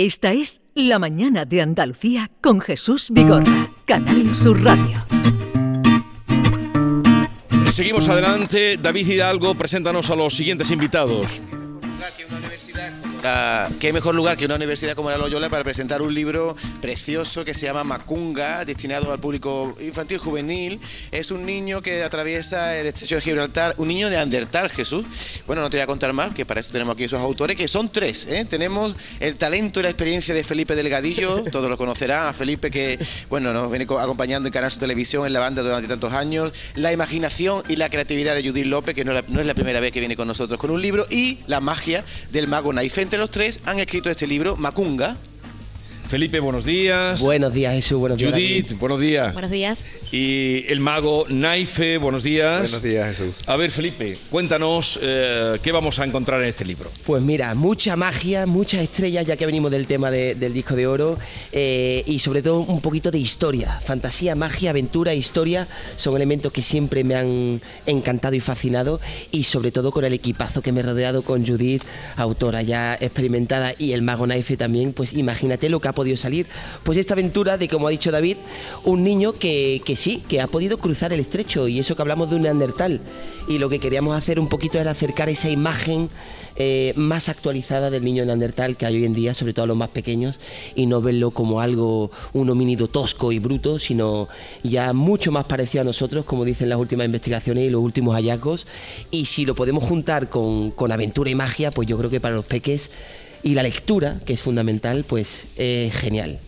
Esta es La Mañana de Andalucía con Jesús Vigorra, Canal Sur Radio. Seguimos adelante. David Hidalgo, preséntanos a los siguientes invitados. Qué mejor lugar que una universidad como la Loyola para presentar un libro precioso que se llama Macunga, destinado al público infantil juvenil. Es un niño que atraviesa el estrecho de Gibraltar, un niño de Andertal, Jesús. Bueno, no te voy a contar más, que para eso tenemos aquí esos autores, que son tres. ¿eh? Tenemos el talento y la experiencia de Felipe Delgadillo, todos lo conocerán, a Felipe que, bueno, nos viene acompañando en Canal Su Televisión en la banda durante tantos años, la imaginación y la creatividad de Judith López, que no, es la primera vez que viene con nosotros con un libro, y la magia del mago Naife los tres han escrito este libro, Macunga, Felipe, buenos días. Buenos días, Jesús. Buenos días. Judith, buenos días. Buenos días. Y el mago Naife, buenos días. Buenos días, Jesús. A ver, Felipe, cuéntanos eh, qué vamos a encontrar en este libro. Pues mira, mucha magia, muchas estrellas, ya que venimos del tema del disco de oro, eh, y sobre todo un poquito de historia. Fantasía, magia, aventura, historia son elementos que siempre me han encantado y fascinado, y sobre todo con el equipazo que me he rodeado con Judith, autora ya experimentada, y el mago Naife también, pues imagínate lo que ha podido salir. Pues esta aventura de, como ha dicho David, un niño que, que sí, que ha podido cruzar el estrecho y eso que hablamos de un neandertal. Y lo que queríamos hacer un poquito era acercar esa imagen eh, más actualizada del niño neandertal que hay hoy en día, sobre todo a los más pequeños, y no verlo como algo, un homínido tosco y bruto, sino ya mucho más parecido a nosotros, como dicen las últimas investigaciones y los últimos hallazgos. Y si lo podemos juntar con, con aventura y magia, pues yo creo que para los peques y la lectura, que es fundamental, pues es genial.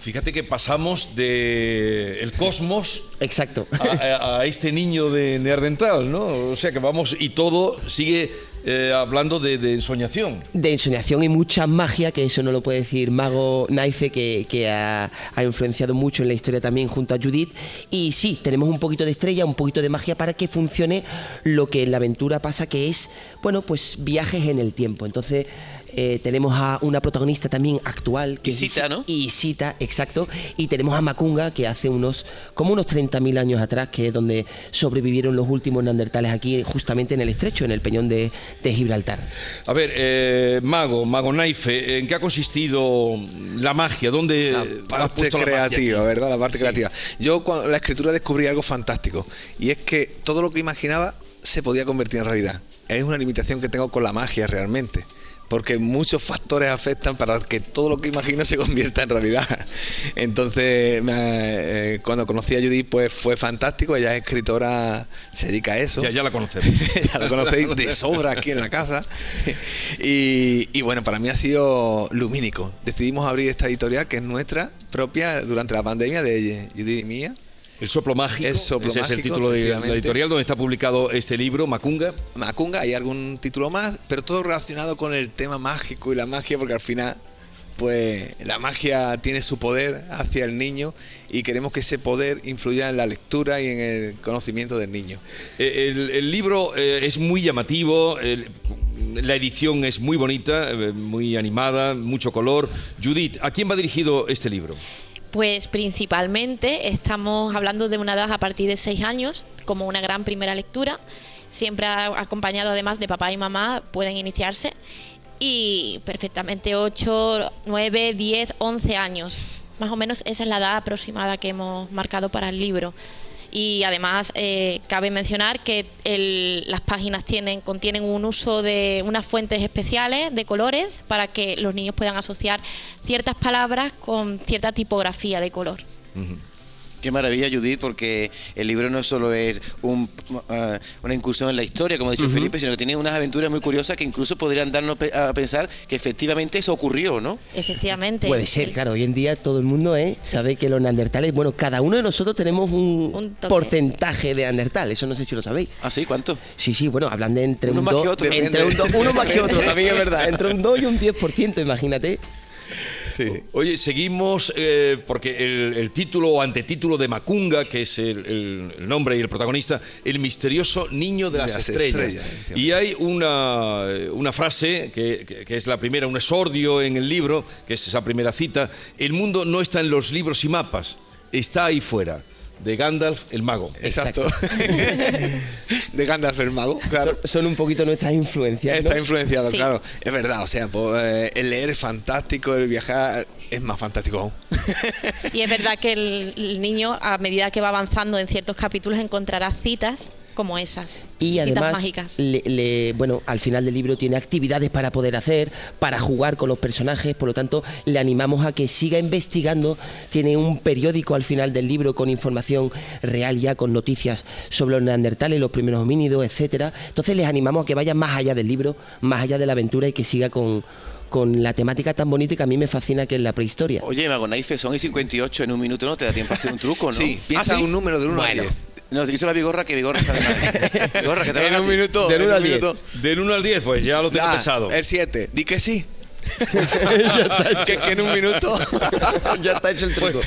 Fíjate que pasamos de el cosmos Exacto. A, este niño de Neardental, ¿no? O sea que vamos y todo sigue eh, hablando de, ensoñación. De ensoñación y mucha magia, que eso no lo puede decir Mago Naife, que, ha, ha, influenciado mucho en la historia también junto a Judith. Y sí, tenemos un poquito de estrella, un poquito de magia para que funcione lo que en la aventura pasa, que es, bueno, pues viajes en el tiempo. Entonces eh, tenemos a una protagonista también actual. Que Isita, ¿no? Isita, exacto. Y tenemos a Macunga, que hace unos, como unos 30.000 años atrás, que es donde sobrevivieron los últimos neandertales aquí, justamente en el estrecho, en el peñón de, Gibraltar. A ver, eh, Mago, Mago Naife, ¿en qué ha consistido la magia? ¿Dónde la parte creativa, verdad? La parte creativa. Yo cuando la escritura descubrí algo fantástico, y es que todo lo que imaginaba se podía convertir en realidad. Es una limitación que tengo con la magia realmente porque muchos factores afectan para que todo lo que imagino se convierta en realidad. Entonces, eh, cuando conocí a Judith, pues fue fantástico. Ella es escritora, se dedica a eso. Ya, ya la conocéis. ya la conocéis de sobra aquí en la casa. y, y bueno, para mí ha sido lumínico. Decidimos abrir esta editorial que es nuestra propia durante la pandemia de Judith y mía. El soplo mágico. Ese es el título de la editorial donde está publicado este libro, Macunga. Macunga, hay algún título más, pero todo relacionado con el tema mágico y la magia, porque al final, pues la magia tiene su poder hacia el niño y queremos que ese poder influya en la lectura y en el conocimiento del niño. Eh, el, libro eh, es muy llamativo. la edición es muy bonita, eh, muy animada, mucho color. Judith, ¿a quién va dirigido este libro? Pues principalmente estamos hablando de una edad a partir de seis años, como una gran primera lectura. Siempre acompañado además de papá y mamá, pueden iniciarse. Y perfectamente 8, 9, 10, 11 años. Más o menos esa es la edad aproximada que hemos marcado para el libro y además eh, cabe mencionar que las páginas tienen, contienen un uso de unas fuentes especiales de colores para que los niños puedan asociar ciertas palabras con cierta tipografía de color. Qué maravilla, Judith, porque el libro no solo es uh, una incursión en la historia, como ha dicho Felipe, sino que tiene unas aventuras muy curiosas que incluso podrían darnos a pensar que efectivamente eso ocurrió, ¿no? Efectivamente. Puede ser, claro. Hoy en día todo el mundo ¿eh? sabe que los neandertales, bueno, cada uno de nosotros tenemos un, porcentaje de neandertal. Eso no sé si lo sabéis. ¿Ah, sí? ¿Cuánto? Sí, sí, bueno, hablan de entre uno un más que otro. Entre un uno más que otro, también es verdad. Entre un 2 y un 10%, imagínate. Oye, seguimos eh, porque el, título o antetítulo de Macunga, que es el, nombre y el protagonista, el misterioso niño de las, estrellas. y hay una, una frase que, que, es la primera, un esordio en el libro, que es esa primera cita, el mundo no está en los libros y mapas, está ahí fuera. De Gandalf el mago. Exacto. de Gandalf el mago, claro. Son, son un poquito nuestras influencias. ¿no? Está influenciado, Sí. claro. Es verdad, o sea, pues, eh, el leer es fantástico, el viajar es más fantástico aún. Y es verdad que el, el niño, a medida que va avanzando en ciertos capítulos, encontrará citas como esas. Y citas además, mágicas. le- le- bueno, al final del libro tiene actividades para poder hacer, para jugar con los personajes, por lo tanto, le animamos a que siga investigando. Tiene un periódico al final del libro con información real ya, con noticias sobre los neandertales, los primeros homínidos, etcétera. Entonces, les animamos a que vayan más allá del libro, más allá de la aventura y que siga con, con la temática tan bonita que a mí me fascina, que es la prehistoria. Oye, Mago Naife, son y 58 en un minuto, no te da tiempo a hacer un truco, ¿no? Sí, piensa ¿Ah, sí? un número de 1 Bueno. a 10. No, te quiso la bigorra que bigorra está de madre. Bigorra, que te En va a un minuto. Del en uno un al diez. minuto. Del 1 al 10, pues ya lo tengo Ah, pensado. El 7. Di que sí. que, que en un minuto. ya está hecho el Pues, co-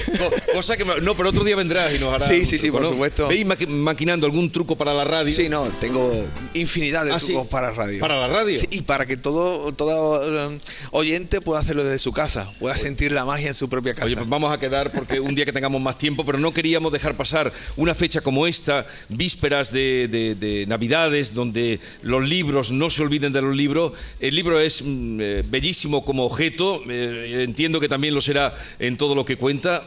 cosa que no, pero otro día vendrás y nos harás. Sí, sí, sí, truco, por ¿no? supuesto. ¿Veis maqui- maquinando algún truco para la radio? Sí, no, tengo infinidad de Ah, sí. trucos para radio. ¿Para la radio? Sí, y para que todo, todo eh, oyente pueda hacerlo desde su casa, pueda sentir la magia en su propia casa. Oye, pues vamos a quedar porque un día que tengamos más tiempo, pero no queríamos dejar pasar una fecha como esta, vísperas de, de- de Navidades, donde los libros no se olviden de los libros. El libro es mm, eh, bellísimo como objeto, eh, entiendo que también lo será en todo lo que cuenta.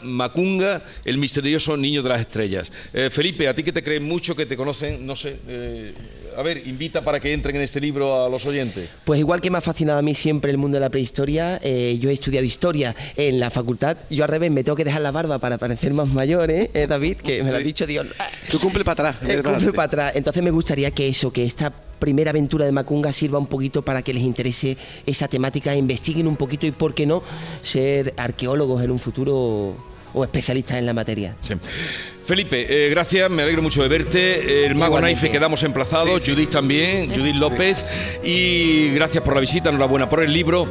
El misterioso niño de las estrellas. Eh, Felipe, a ti que te creen mucho, que te conocen, no sé, eh, a ver, invita para que entren en este libro a los oyentes. Pues igual que me ha fascinado a mí siempre el mundo de la prehistoria, eh, yo he estudiado historia en la facultad. Yo al revés me tengo que dejar la barba para parecer más mayor, ¿eh, Eh, David? Que me lo ha dicho Dios. Tú cumple para atrás. para cumple para atrás. Entonces me gustaría que eso, que esta primera aventura de Macunga sirva un poquito para que les interese esa temática, investiguen un poquito y, ¿por qué no?, ser arqueólogos en un futuro o especialistas en la materia. Sí. Felipe, eh, gracias, me alegro mucho de verte. El Mago Igualmente. Naife quedamos emplazados, Judith también, Judith López. Y gracias por la visita, enhorabuena por el libro.